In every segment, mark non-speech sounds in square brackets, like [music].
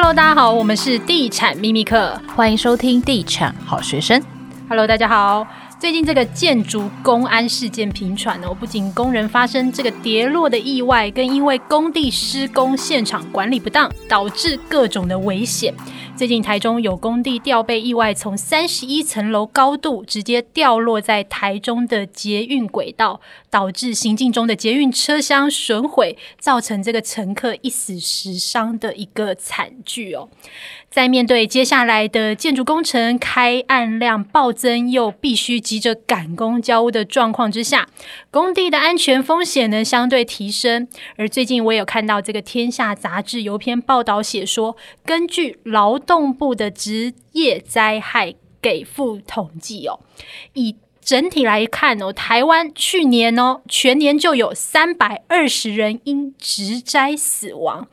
Hello，大家好，我们是地产秘密课，欢迎收听地产好学生。Hello，大家好。最近这个建筑工安事件频传哦，不仅工人发生这个跌落的意外，更因为工地施工现场管理不当，导致各种的危险。最近台中有工地吊臂意外，从三十一层楼高度直接掉落在台中的捷运轨道，导致行进中的捷运车厢损毁，造成这个乘客一死十伤的一个惨剧哦。在面对接下来的建筑工程开案量暴增，又必须急着赶工交屋的状况之下，工地的安全风险呢相对提升。而最近我有看到这个《天下》杂志有篇报道写说，根据劳动部的职业灾害给付统计哦，以整体来看哦，台湾去年哦全年就有三百二十人因职灾死亡。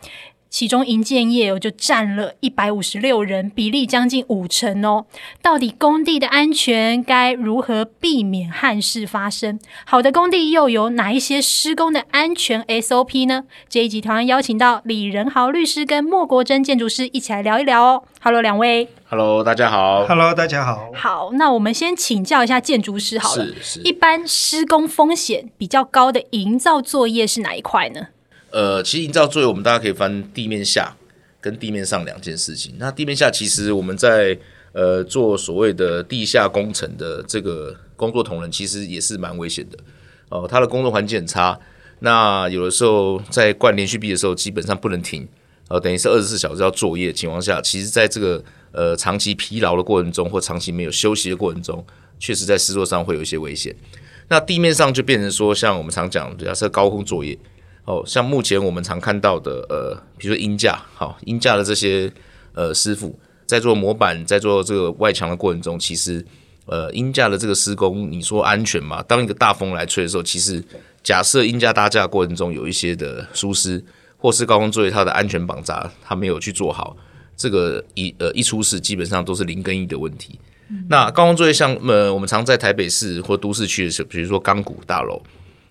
其中营建业就占了一百五十六人，比例将近五成哦。到底工地的安全该如何避免憾事发生？好的工地又有哪一些施工的安全 SOP 呢？这一集同样邀请到李仁豪律师跟莫国珍建筑师一起来聊一聊哦。Hello，两位。Hello，大家好。Hello，大家好。好，那我们先请教一下建筑师好了。是是。一般施工风险比较高的营造作业是哪一块呢？呃，其实营造作业我们大家可以分地面下跟地面上两件事情。那地面下其实我们在呃做所谓的地下工程的这个工作同仁，其实也是蛮危险的哦、呃。他的工作环境很差，那有的时候在灌连续壁的时候，基本上不能停，呃，等于是二十四小时要作业的情况下，其实在这个呃长期疲劳的过程中，或长期没有休息的过程中，确实在施作上会有一些危险。那地面上就变成说，像我们常讲，假设高空作业。哦，像目前我们常看到的，呃，比如说鹰架，好，鹰架的这些呃师傅在做模板，在做这个外墙的过程中，其实呃鹰架的这个施工，你说安全吗？当一个大风来吹的时候，其实假设鹰架搭架的过程中有一些的疏失，或是高空作业它的安全绑扎它没有去做好，这个一呃一出事，基本上都是零跟一的问题。嗯、那高空作业像呃我们常在台北市或都市区的时候，比如说钢骨大楼。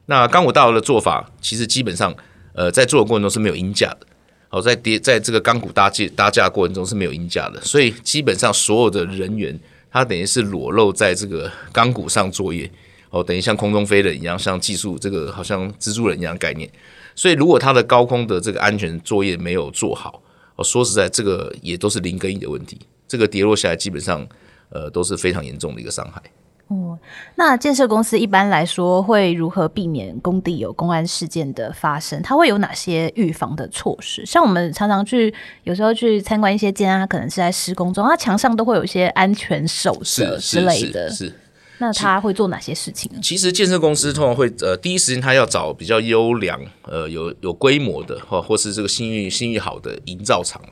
那钢骨大楼的做法，其实基本上，呃，在做的过程中是没有鹰架的。好，在叠在这个钢骨搭建搭架过程中是没有鹰架的，所以基本上所有的人员，他等于是裸露在这个钢骨上作业。哦，等于像空中飞人一样，像技术这个好像蜘蛛人一样概念。所以如果他的高空的这个安全作业没有做好，哦，说实在，这个也都是零跟一的问题。这个跌落下来，基本上，呃，都是非常严重的一个伤害。哦，那建设公司一般来说会如何避免工地有公安事件的发生？它会有哪些预防的措施？像我们常常去，有时候去参观一些建案，它可能是在施工中，它墙上都会有一些安全守则之类的。是，是，是，是，那他会做哪些事情呢？其实建设公司通常会呃，第一时间他要找比较优良、呃有有规模的，或或是这个信誉信誉好的营造厂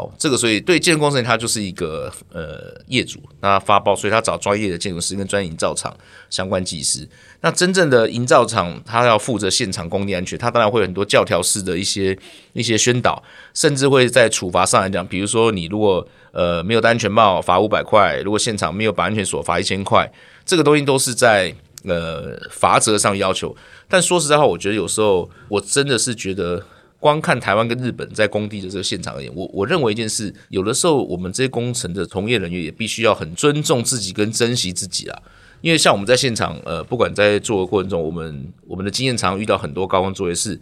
哦，这个所以对建筑工程，他就是一个呃业主，那发包，所以他找专业的建筑师跟专业营造厂相关技师。那真正的营造厂，他要负责现场工地安全，他当然会有很多教条式的一些一些宣导，甚至会在处罚上来讲，比如说你如果呃没有戴安全帽，罚五百块；如果现场没有绑安全锁，罚一千块。这个东西都是在呃罚则上要求。但说实在话，我觉得有时候我真的是觉得。光看台湾跟日本在工地的这个现场而言，我我认为一件事，有的时候我们这些工程的从业人员也必须要很尊重自己跟珍惜自己啊。因为像我们在现场，呃，不管在做的过程中，我们我们的经验常遇到很多高空作业，是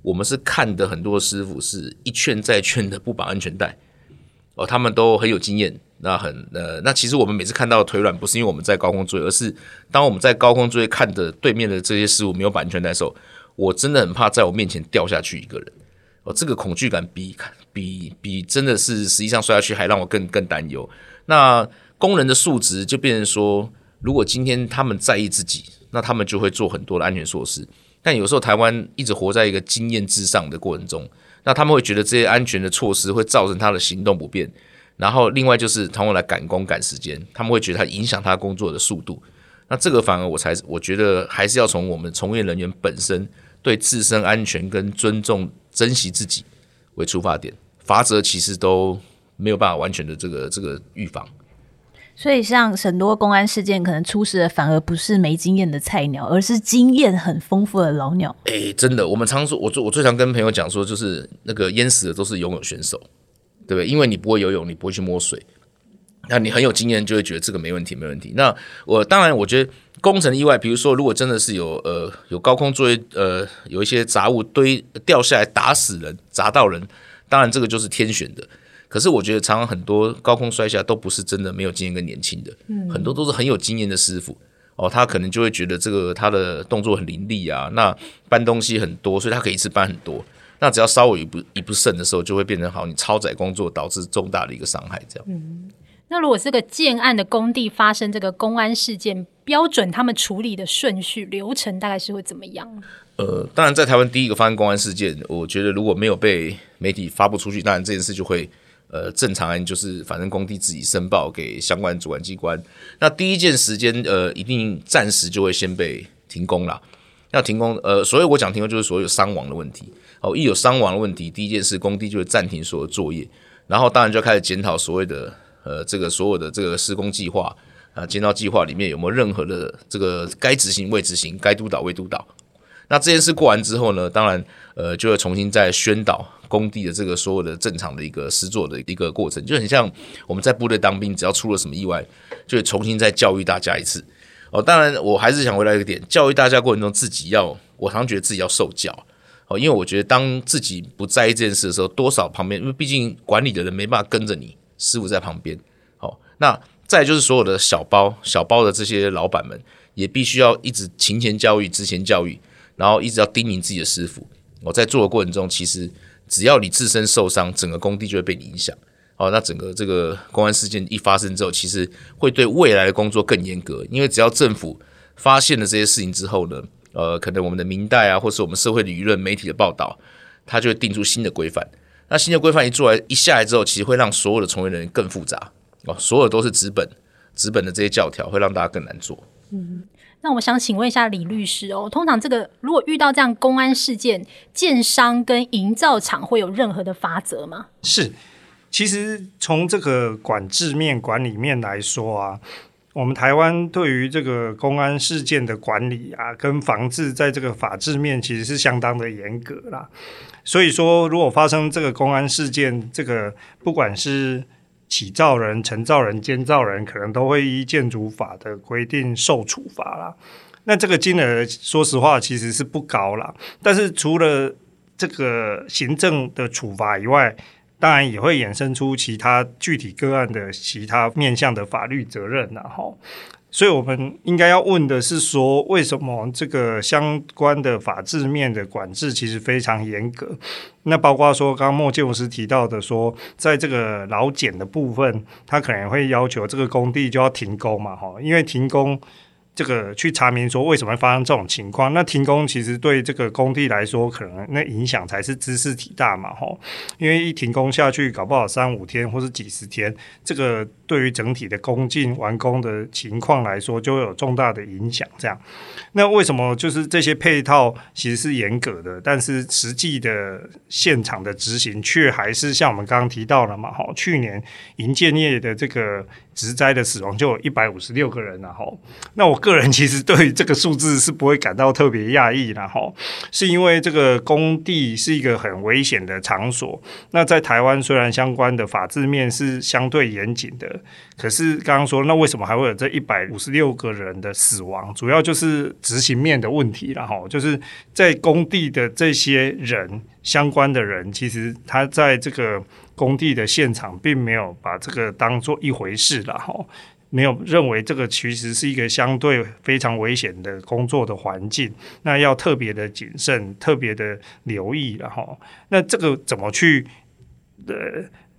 我们是看的很多师傅是一劝再劝的不绑安全带，哦，他们都很有经验，那很呃，那其实我们每次看到腿软，不是因为我们在高空作业，而是当我们在高空作业看的对面的这些师傅没有绑安全带的时候。我真的很怕在我面前掉下去一个人，哦，这个恐惧感比比比真的是实际上摔下去还让我更更担忧。那工人的素质就变成说，如果今天他们在意自己，那他们就会做很多的安全措施。但有时候台湾一直活在一个经验至上的过程中，那他们会觉得这些安全的措施会造成他的行动不便。然后另外就是他们来赶工赶时间，他们会觉得他影响他工作的速度。那这个反而我才我觉得还是要从我们从业人员本身。对自身安全跟尊重、珍惜自己为出发点，罚则其实都没有办法完全的这个这个预防。所以，像很多公安事件，可能出事的反而不是没经验的菜鸟，而是经验很丰富的老鸟。哎，真的，我们常说，我最我最常跟朋友讲说，就是那个淹死的都是游泳选手。对不对？因为你不会游泳，你不会去摸水，那你很有经验，就会觉得这个没问题，没问题。那我当然，我觉得工程意外，比如说，如果真的是有呃有高空作业，呃有一些杂物堆掉下来打死人、砸到人，当然这个就是天选的。可是我觉得，常常很多高空摔下都不是真的没有经验跟年轻的，嗯，很多都是很有经验的师傅哦，他可能就会觉得这个他的动作很凌厉啊，那搬东西很多，所以他可以一次搬很多。那只要稍微一不一不慎的时候，就会变成好你超载工作导致重大的一个伤害，这样。嗯，那如果是个建案的工地发生这个公安事件，标准他们处理的顺序流程大概是会怎么样？呃，当然在台湾第一个发生公安事件，我觉得如果没有被媒体发布出去，当然这件事就会呃正常，就是反正工地自己申报给相关主管机关。那第一件时间呃一定暂时就会先被停工了。要停工，呃，所以我讲停工就是所有伤亡的问题。哦，一有伤亡的问题，第一件事工地就会暂停所有作业，然后当然就开始检讨所谓的呃这个所有的这个施工计划啊，建造计划里面有没有任何的这个该执行未执行，该督导未督导。那这件事过完之后呢，当然呃就会重新再宣导工地的这个所有的正常的一个施作的一个过程，就很像我们在部队当兵，只要出了什么意外，就会重新再教育大家一次。哦，当然我还是想回来一个点，教育大家过程中自己要，我常觉得自己要受教。哦，因为我觉得当自己不在意这件事的时候，多少旁边，因为毕竟管理的人没办法跟着你，师傅在旁边。好，那再就是所有的小包小包的这些老板们，也必须要一直勤前教育、之前教育，然后一直要叮咛自己的师傅。我在做的过程中，其实只要你自身受伤，整个工地就会被你影响。哦，那整个这个公安事件一发生之后，其实会对未来的工作更严格，因为只要政府发现了这些事情之后呢。呃，可能我们的民代啊，或是我们社会的舆论、媒体的报道，它就会定出新的规范。那新的规范一做来，一下来之后，其实会让所有的从业人员更复杂哦，所有都是资本、资本的这些教条，会让大家更难做。嗯，那我想请问一下李律师哦，通常这个如果遇到这样公安事件，建商跟营造厂会有任何的法则吗？是，其实从这个管制面、管理面来说啊。我们台湾对于这个公安事件的管理啊，跟防治，在这个法制面其实是相当的严格啦。所以说，如果发生这个公安事件，这个不管是起造人、承造人、监造人，可能都会依建筑法的规定受处罚啦。那这个金额，说实话，其实是不高啦。但是除了这个行政的处罚以外，当然也会衍生出其他具体个案的其他面向的法律责任，然后，所以我们应该要问的是说，为什么这个相关的法制面的管制其实非常严格？那包括说，刚刚莫建筑师提到的说，在这个劳检的部分，他可能会要求这个工地就要停工嘛，哈，因为停工。这个去查明说为什么发生这种情况？那停工其实对这个工地来说，可能那影响才是知识体大嘛，吼！因为一停工下去，搞不好三五天或是几十天，这个对于整体的工进完工的情况来说，就有重大的影响。这样，那为什么就是这些配套其实是严格的，但是实际的现场的执行却还是像我们刚刚提到了嘛，吼！去年营建业的这个。职灾的死亡就有一百五十六个人，然后，那我个人其实对于这个数字是不会感到特别讶异，然后，是因为这个工地是一个很危险的场所。那在台湾虽然相关的法制面是相对严谨的，可是刚刚说，那为什么还会有这一百五十六个人的死亡？主要就是执行面的问题，然后就是在工地的这些人相关的人，其实他在这个。工地的现场并没有把这个当做一回事了哈，没有认为这个其实是一个相对非常危险的工作的环境，那要特别的谨慎，特别的留意了哈。那这个怎么去呃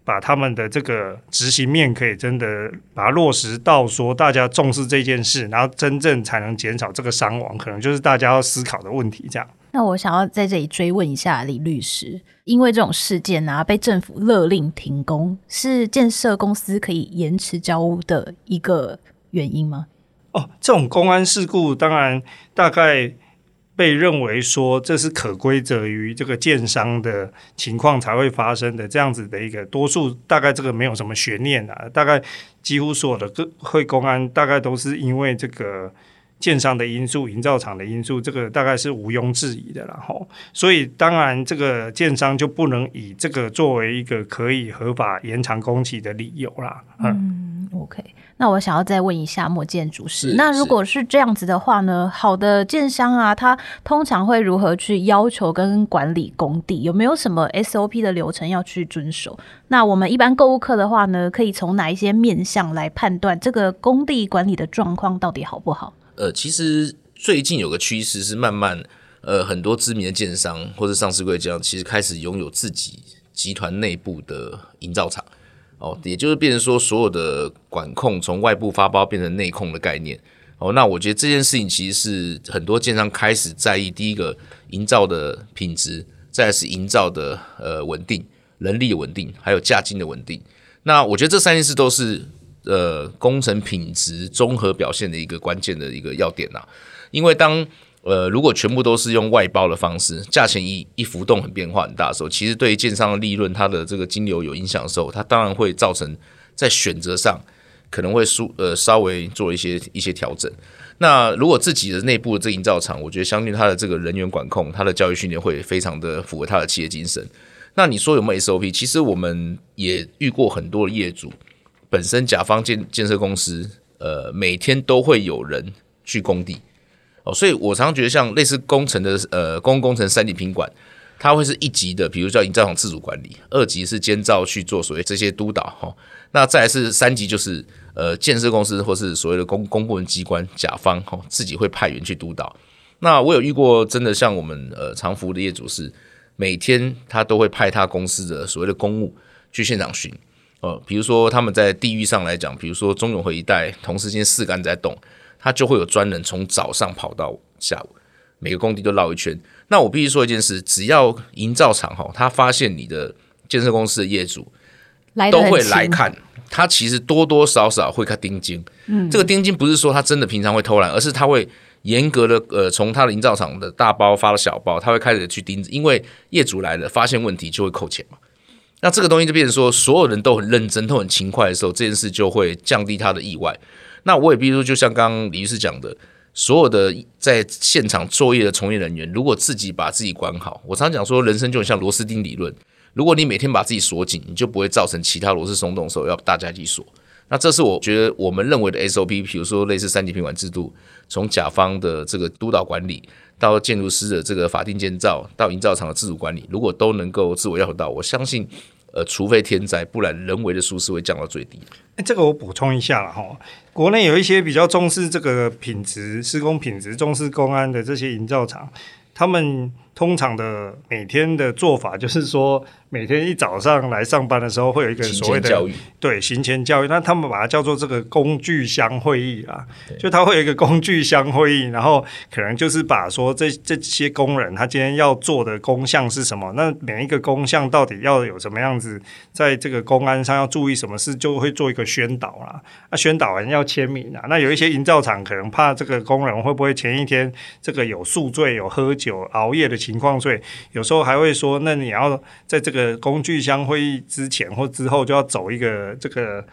把他们的这个执行面可以真的把它落实到说大家重视这件事，然后真正才能减少这个伤亡，可能就是大家要思考的问题这样。那我想要在这里追问一下李律师，因为这种事件啊，被政府勒令停工，是建设公司可以延迟交屋的一个原因吗？哦，这种公安事故当然大概被认为说这是可归责于这个建商的情况才会发生的这样子的一个多数，大概这个没有什么悬念啊，大概几乎所有的会公安大概都是因为这个。建商的因素、营造厂的因素，这个大概是毋庸置疑的。然后，所以当然这个建商就不能以这个作为一个可以合法延长工期的理由啦。嗯，OK。那我想要再问一下莫建筑师，那如果是这样子的话呢？好的建商啊，他通常会如何去要求跟管理工地？有没有什么 SOP 的流程要去遵守？那我们一般购物客的话呢，可以从哪一些面向来判断这个工地管理的状况到底好不好？呃，其实最近有个趋势是慢慢，呃，很多知名的建商或者上市柜这样，其实开始拥有自己集团内部的营造厂。哦，也就是变成说，所有的管控从外部发包变成内控的概念。哦，那我觉得这件事情其实是很多建商开始在意，第一个营造的品质，再是营造的呃稳定、人力稳定，还有价金的稳定。那我觉得这三件事都是呃工程品质综合表现的一个关键的一个要点呐。因为当呃，如果全部都是用外包的方式，价钱一一浮动很变化很大的时候，其实对于建商的利润，它的这个金流有影响的时候，它当然会造成在选择上可能会输呃稍微做一些一些调整。那如果自己的内部的这营造厂，我觉得相对它的这个人员管控，它的教育训练会非常的符合它的企业精神。那你说有没有 SOP？其实我们也遇过很多的业主，本身甲方建建设公司，呃，每天都会有人去工地。哦，所以我常常觉得像类似工程的呃公共工程三级品管，它会是一级的，比如叫营造厂自主管理；二级是监造去做所谓这些督导哈、那再来是三级就是呃建设公司或是所谓的公公部门机关甲方哈、自己会派员去督导。那我有遇过真的像我们呃常服务的业主是每天他都会派他公司的所谓的公务去现场巡哦，比如说他们在地域上来讲，比如说中永和一带同时间四杆在动。他就会有专人从早上跑到下午，每个工地都绕一圈。那我必须说一件事，只要营造厂哈，他发现你的建设公司的业主都会来看，他其实多多少少会看盯金。嗯，这个盯金不是说他真的平常会偷懒，而是他会严格的呃，从他的营造厂的大包发到小包，他会开始去盯，因为业主来了，发现问题就会扣钱嘛。那这个东西就变成说，所有人都很认真、都很勤快的时候，这件事就会降低他的意外。那我也比如说，就像刚刚李律师讲的，所有的在现场作业的从业人员，如果自己把自己管好，我常讲说，人生就很像螺丝钉理论。如果你每天把自己锁紧，你就不会造成其他螺丝松动的时候要大家一起锁。那这是我觉得我们认为的 SOP，比如说类似三级品管制度，从甲方的这个督导管理，到建筑师的这个法定建造，到营造厂的自主管理，如果都能够自我要求到，我相信。呃，除非天灾，不然人为的舒适会降到最低。哎，这个我补充一下了哈，国内有一些比较重视这个品质、施工品质、重视公安的这些营造厂，他们通常的每天的做法就是说。每天一早上来上班的时候，会有一个所谓的教育，对行前教育，那他们把它叫做这个工具箱会议啊，就他会有一个工具箱会议，然后可能就是把说这这些工人他今天要做的工项是什么，那每一个工项到底要有什么样子，在这个公安上要注意什么事，就会做一个宣导啦。那宣导完要签名啊，那有一些营造厂可能怕这个工人会不会前一天这个有宿醉、有喝酒、熬夜的情况，所以有时候还会说，那你要在这个。工具箱会议之前或之后就要走一个这个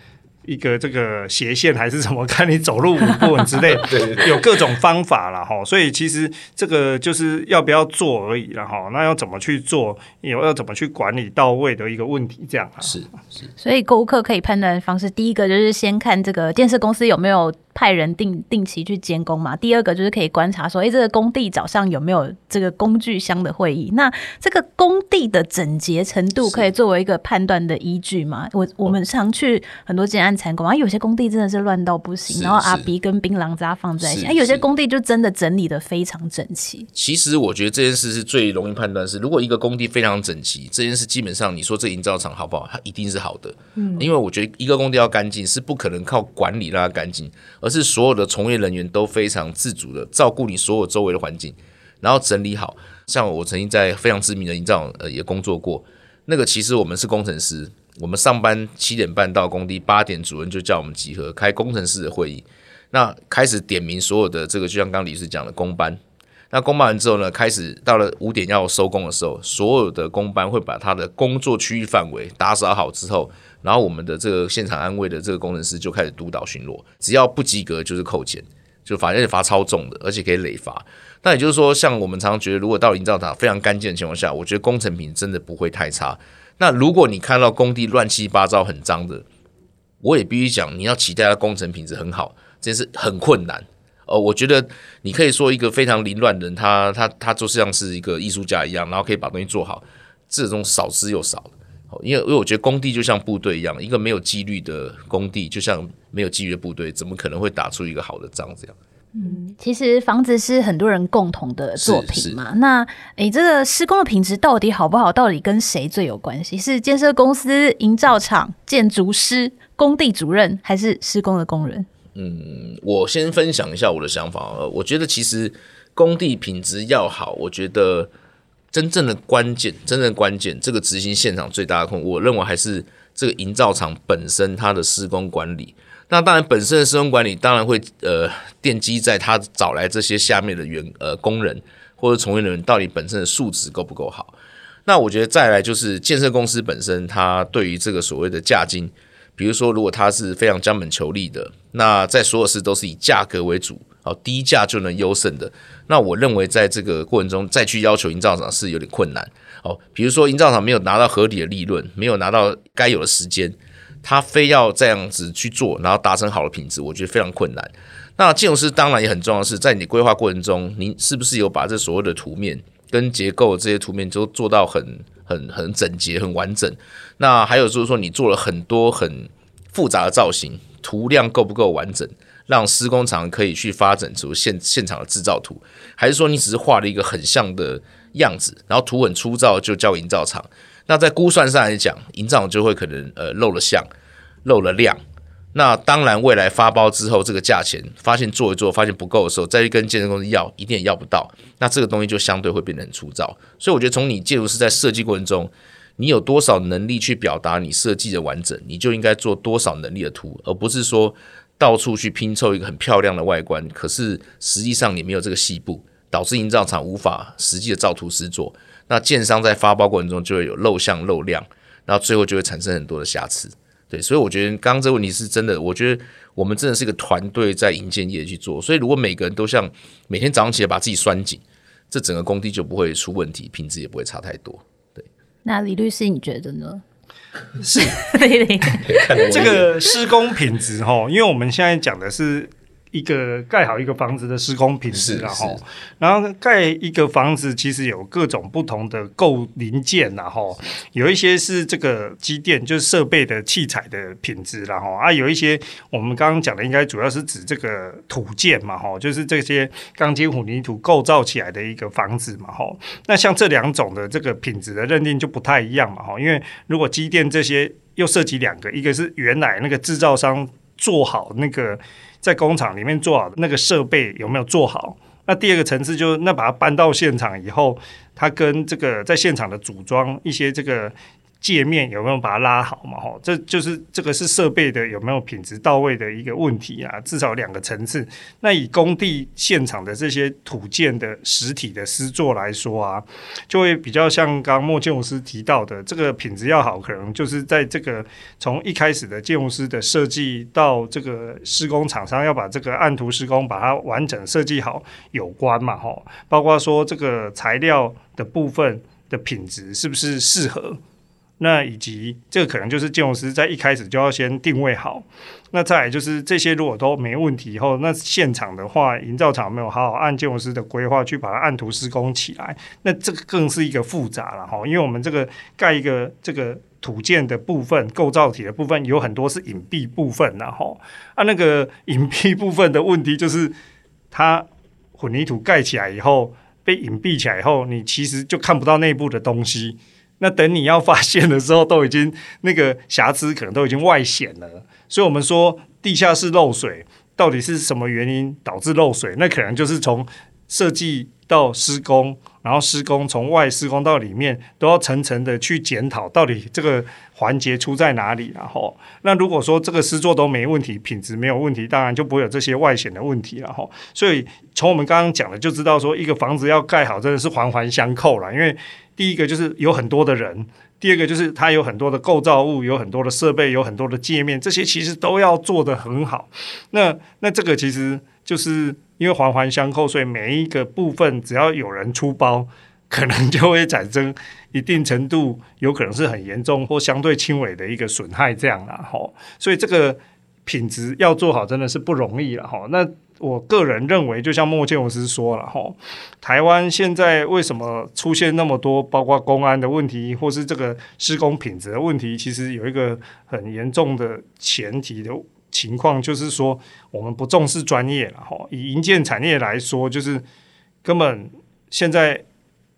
一个这个斜线还是什么？看你走路稳不稳之类，[laughs] 对，对，有各种方法了哈。所以其实这个就是要不要做而已了哈。那要怎么去做，有要怎么去管理到位的一个问题，这样是是。所以购物客可以判断的方式，第一个就是先看这个建设公司有没有。派人定定期去监工嘛。第二个就是可以观察说，哎、欸，这个工地早上有没有这个工具箱的会议？那这个工地的整洁程度可以作为一个判断的依据吗？我我们常去很多建案参观，啊，有些工地真的是乱到不行，然后阿鼻跟槟榔渣放在一起，啊，有些工地就真的整理的非常整齐。其实我觉得这件事是最容易判断是，如果一个工地非常整齐，这件事基本上你说这营造厂好不好，它一定是好的。嗯，因为我觉得一个工地要干净，是不可能靠管理让它干净。而是所有的从业人员都非常自主的照顾你所有周围的环境，然后整理好。像我曾经在非常知名的营造呃也工作过，那个其实我们是工程师，我们上班七点半到工地，八点主任就叫我们集合开工程师的会议，那开始点名所有的这个，就像刚刚李师讲的工班。那工班完之后呢，开始到了五点要收工的时候，所有的工班会把他的工作区域范围打扫好之后。然后我们的这个现场安卫的这个工程师就开始督导巡逻，只要不及格就是扣钱。就罚而且罚超重的，而且可以累罚。那也就是说，像我们常常觉得，如果到营造厂非常干净的情况下，我觉得工程品真的不会太差。那如果你看到工地乱七八糟、很脏的，我也必须讲，你要期待它工程品质很好，真是很困难。呃，我觉得你可以说一个非常凌乱的人，他他他就像是一个艺术家一样，然后可以把东西做好，这种少之又少。因为因为我觉得工地就像部队一样，一个没有纪律的工地，就像没有纪律的部队，怎么可能会打出一个好的仗？这样。嗯，其实房子是很多人共同的作品嘛。那诶，这个施工的品质到底好不好？到底跟谁最有关系？是建设公司、营造厂、建筑师、工地主任，还是施工的工人？嗯，我先分享一下我的想法。呃，我觉得其实工地品质要好，我觉得真正的关键，真正的关键，这个执行现场最大的空，我认为还是这个营造厂本身它的施工管理。那当然，本身的施工管理当然会呃奠基在他找来这些下面的员呃工人或者从业人员到底本身的素质够不够好。那我觉得再来就是建设公司本身，它对于这个所谓的价金，比如说如果它是非常将本求利的，那在所有事都是以价格为主，好低价就能优胜的，那我认为在这个过程中再去要求营造厂是有点困难。哦，比如说营造厂没有拿到合理的利润，没有拿到该有的时间。他非要这样子去做，然后达成好的品质，我觉得非常困难。那建筑师当然也很重要的是，在你规划过程中，你是不是有把这所有的图面跟结构这些图面都做到很、很、很整洁、很完整？那还有就是说，你做了很多很复杂的造型，图量够不够完整，让施工厂可以去发展出现现场的制造图？还是说你只是画了一个很像的样子，然后图很粗糙就叫营造厂？那在估算上来讲，营造就会可能呃漏了项，漏了量。那当然，未来发包之后，这个价钱发现做一做发现不够的时候，再去跟建设公司要，一定也要不到。那这个东西就相对会变得很粗糙。所以我觉得，从你建筑师在设计过程中，你有多少能力去表达你设计的完整，你就应该做多少能力的图，而不是说到处去拼凑一个很漂亮的外观，可是实际上你没有这个细部，导致营造厂无法实际的照图施作。那建商在发包过程中就会有漏项漏量，然后最后就会产生很多的瑕疵。对，所以我觉得刚刚这个问题是真的。我觉得我们真的是一个团队在营建业去做，所以如果每个人都像每天早上起来把自己拴紧，这整个工地就不会出问题，品质也不会差太多。对，那李律师你觉得呢？是，[laughs] [laughs] 这个施工品质哈，因为我们现在讲的是。一个盖好一个房子的施工品质，然后，然后盖一个房子其实有各种不同的构零件，然后有一些是这个机电，就是设备的器材的品质，然后啊，有一些我们刚刚讲的应该主要是指这个土建嘛，哈，就是这些钢筋混凝土构造起来的一个房子嘛，哈。那像这两种的这个品质的认定就不太一样嘛，哈，因为如果机电这些又涉及两个，一个是原来那个制造商做好那个。在工厂里面做好的那个设备有没有做好？那第二个层次就是，那把它搬到现场以后，它跟这个在现场的组装一些这个。界面有没有把它拉好嘛？吼，这就是这个是设备的有没有品质到位的一个问题啊。至少两个层次。那以工地现场的这些土建的实体的施作来说啊，就会比较像刚莫建筑师提到的，这个品质要好，可能就是在这个从一开始的建筑师的设计到这个施工厂商要把这个按图施工把它完整设计好有关嘛？吼，包括说这个材料的部分的品质是不是适合？那以及这个可能就是建筑师在一开始就要先定位好。那再来就是这些如果都没问题以后，那现场的话，营造厂没有好好按建筑师的规划去把它按图施工起来，那这个更是一个复杂了哈。因为我们这个盖一个这个土建的部分、构造体的部分有很多是隐蔽部分然后啊，那个 [laughs] 隐蔽部分的问题就是它混凝土盖起来以后被隐蔽起来以后，你其实就看不到内部的东西。那等你要发现的时候，都已经那个瑕疵可能都已经外显了。所以，我们说地下室漏水到底是什么原因导致漏水？那可能就是从设计到施工，然后施工从外施工到里面，都要层层的去检讨到底这个环节出在哪里。然后，那如果说这个施作都没问题，品质没有问题，当然就不会有这些外显的问题了。哈，所以从我们刚刚讲的就知道，说一个房子要盖好，真的是环环相扣了，因为。第一个就是有很多的人，第二个就是它有很多的构造物，有很多的设备，有很多的界面，这些其实都要做得很好。那那这个其实。就是因为环环相扣，所以每一个部分只要有人出包，可能就会产生一定程度有可能是很严重或相对轻微的一个损害，这样啦，吼。所以这个品质要做好真的是不容易了，吼。那我个人认为，就像莫建文师说了，吼，台湾现在为什么出现那么多，包括公安的问题，或是这个施工品质的问题，其实有一个很严重的前提的。情况就是说，我们不重视专业了哈。以营建产业来说，就是根本现在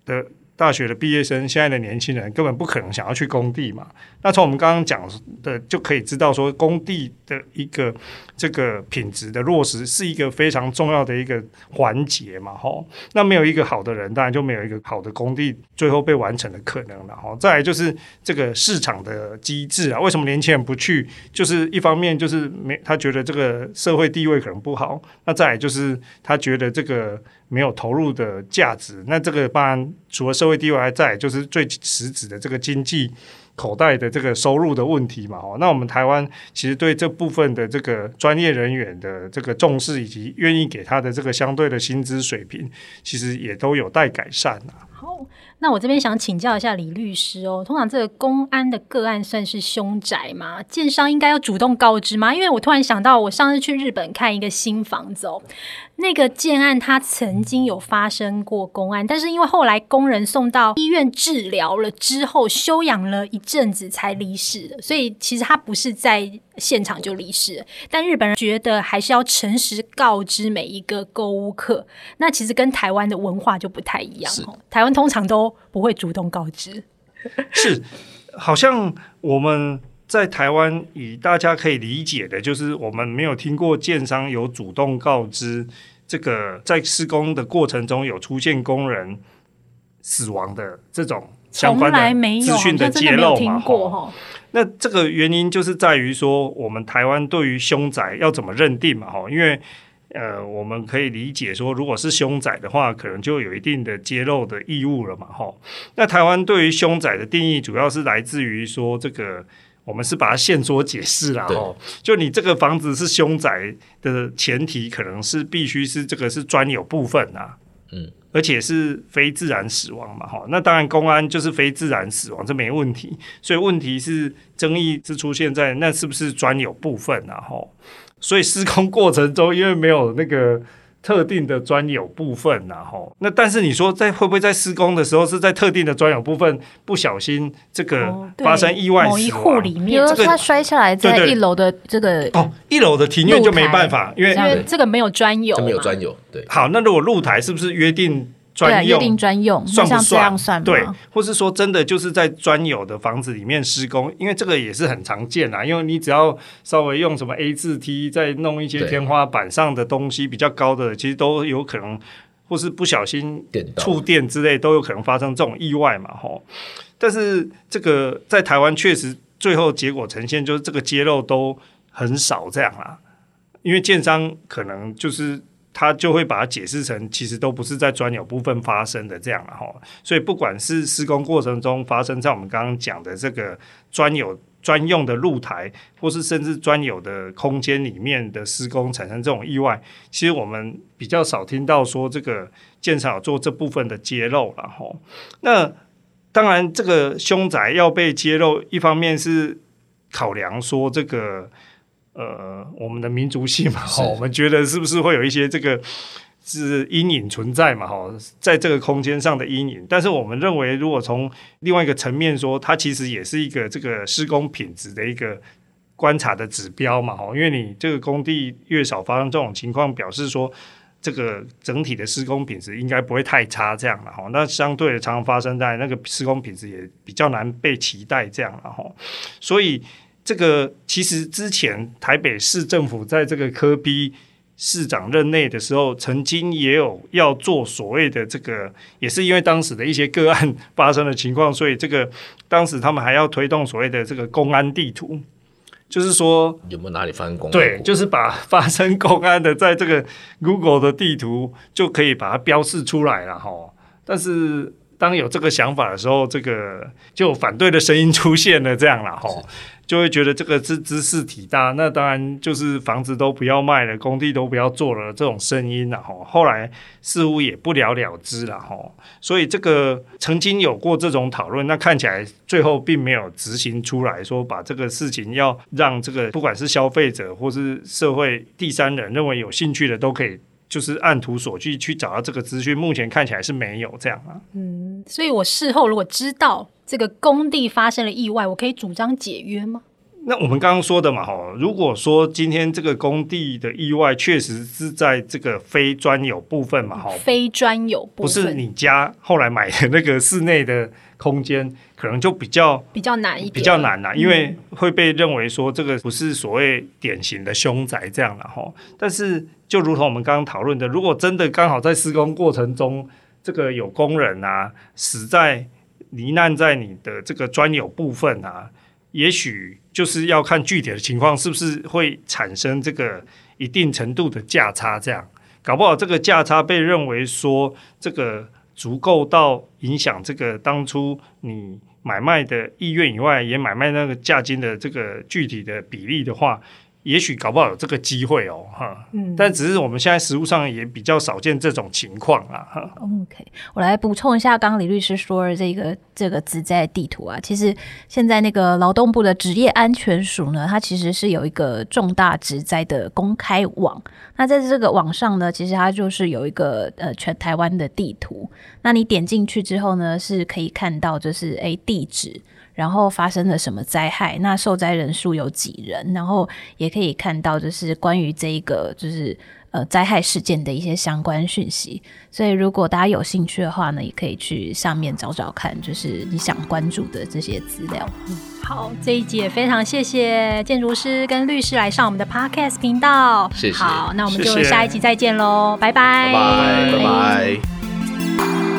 的。大学的毕业生，现在的年轻人根本不可能想要去工地嘛。那从我们刚刚讲的就可以知道，说工地的一个这个品质的落实是一个非常重要的一个环节嘛。吼，那没有一个好的人，当然就没有一个好的工地最后被完成的可能了。吼，再来就是这个市场的机制啊，为什么年轻人不去？就是一方面就是没他觉得这个社会地位可能不好，那再来就是他觉得这个。没有投入的价值，那这个当然除了社会地位还在，就是最实质的这个经济口袋的这个收入的问题嘛。哦，那我们台湾其实对这部分的这个专业人员的这个重视，以及愿意给他的这个相对的薪资水平，其实也都有待改善啊。好。那我这边想请教一下李律师哦，通常这个公安的个案算是凶宅吗？建商应该要主动告知吗？因为我突然想到，我上次去日本看一个新房子哦，那个建案它曾经有发生过公案，但是因为后来工人送到医院治疗了之后，休养了一阵子才离世的，所以其实他不是在现场就离世。但日本人觉得还是要诚实告知每一个购物客，那其实跟台湾的文化就不太一样哦。台湾通常都不会主动告知，是好像我们在台湾，以大家可以理解的，就是我们没有听过建商有主动告知这个在施工的过程中有出现工人死亡的这种相关的资讯的揭露嘛？哈，那这个原因就是在于说，我们台湾对于凶宅要怎么认定嘛？哈，因为。呃，我们可以理解说，如果是凶宅的话，可能就有一定的揭露的义务了嘛，吼。那台湾对于凶宅的定义，主要是来自于说，这个我们是把它限缩解释啦，吼。就你这个房子是凶宅的前提，可能是必须是这个是专有部分啊，嗯，而且是非自然死亡嘛，哈。那当然，公安就是非自然死亡，这没问题。所以问题是争议是出现在那是不是专有部分啊，哈。所以施工过程中，因为没有那个特定的专有部分，然后那但是你说在会不会在施工的时候是在特定的专有部分不小心这个发生意外？某一户里面，比如说他摔下来在一楼的这个哦，一楼的庭院就没办法，因为因为这个没有专有，没有专有。对，好，那如果露台是不是约定？专用，定专用算不算？算对，或是说真的就是在专有的房子里面施工，因为这个也是很常见啦。因为你只要稍微用什么 A 字梯，再弄一些天花板上的东西比较高的，其实都有可能，或是不小心触电之类都有可能发生这种意外嘛。吼，但是这个在台湾确实最后结果呈现就是这个揭露都很少这样啦，因为建商可能就是。他就会把它解释成，其实都不是在专有部分发生的这样了哈。所以不管是施工过程中发生在我们刚刚讲的这个专有专用的露台，或是甚至专有的空间里面的施工产生这种意外，其实我们比较少听到说这个建商有做这部分的揭露了哈。那当然，这个凶宅要被揭露，一方面是考量说这个。呃，我们的民族性嘛，哈，我们觉得是不是会有一些这个是阴影存在嘛，哈，在这个空间上的阴影。但是我们认为，如果从另外一个层面说，它其实也是一个这个施工品质的一个观察的指标嘛，哈，因为你这个工地越少发生这种情况，表示说这个整体的施工品质应该不会太差，这样了哈。那相对的，常常发生在那个施工品质也比较难被期待，这样了哈。所以。这个其实之前台北市政府在这个科比市长任内的时候，曾经也有要做所谓的这个，也是因为当时的一些个案发生的情况，所以这个当时他们还要推动所谓的这个公安地图，就是说有没有哪里发生公安？对，就是把发生公安的在这个 Google 的地图就可以把它标示出来了哈。但是当有这个想法的时候，这个就反对的声音出现了，这样了哈。就会觉得这个是兹事体大，那当然就是房子都不要卖了，工地都不要做了这种声音了哈。后来似乎也不了了之了哈。所以这个曾经有过这种讨论，那看起来最后并没有执行出来说把这个事情要让这个不管是消费者或是社会第三人认为有兴趣的都可以。就是按图索骥去找到这个资讯，目前看起来是没有这样啊。嗯，所以我事后如果知道这个工地发生了意外，我可以主张解约吗？那我们刚刚说的嘛，哈，如果说今天这个工地的意外确实是在这个非专有部分嘛，哈，非专有部分，不是你家后来买的那个室内的空间，可能就比较比较难一点，比较难啦，因为会被认为说这个不是所谓典型的凶宅这样了哈。但是就如同我们刚刚讨论的，如果真的刚好在施工过程中，这个有工人啊死在罹难在你的这个专有部分啊。也许就是要看具体的情况，是不是会产生这个一定程度的价差？这样搞不好，这个价差被认为说这个足够到影响这个当初你买卖的意愿以外，也买卖那个价金的这个具体的比例的话。也许搞不好有这个机会哦，哈，嗯，但只是我们现在实务上也比较少见这种情况啊，哈。OK，我来补充一下，刚刚李律师说的这个这个职灾地图啊，其实现在那个劳动部的职业安全署呢，它其实是有一个重大职灾的公开网，那在这个网上呢，其实它就是有一个呃全台湾的地图，那你点进去之后呢，是可以看到就是诶地址。然后发生了什么灾害？那受灾人数有几人？然后也可以看到，就是关于这一个就是呃灾害事件的一些相关讯息。所以如果大家有兴趣的话呢，也可以去上面找找看，就是你想关注的这些资料。嗯，好，这一集也非常谢谢建筑师跟律师来上我们的 Podcast 频道。谢谢。好，那我们就下一集再见喽，拜拜，拜拜。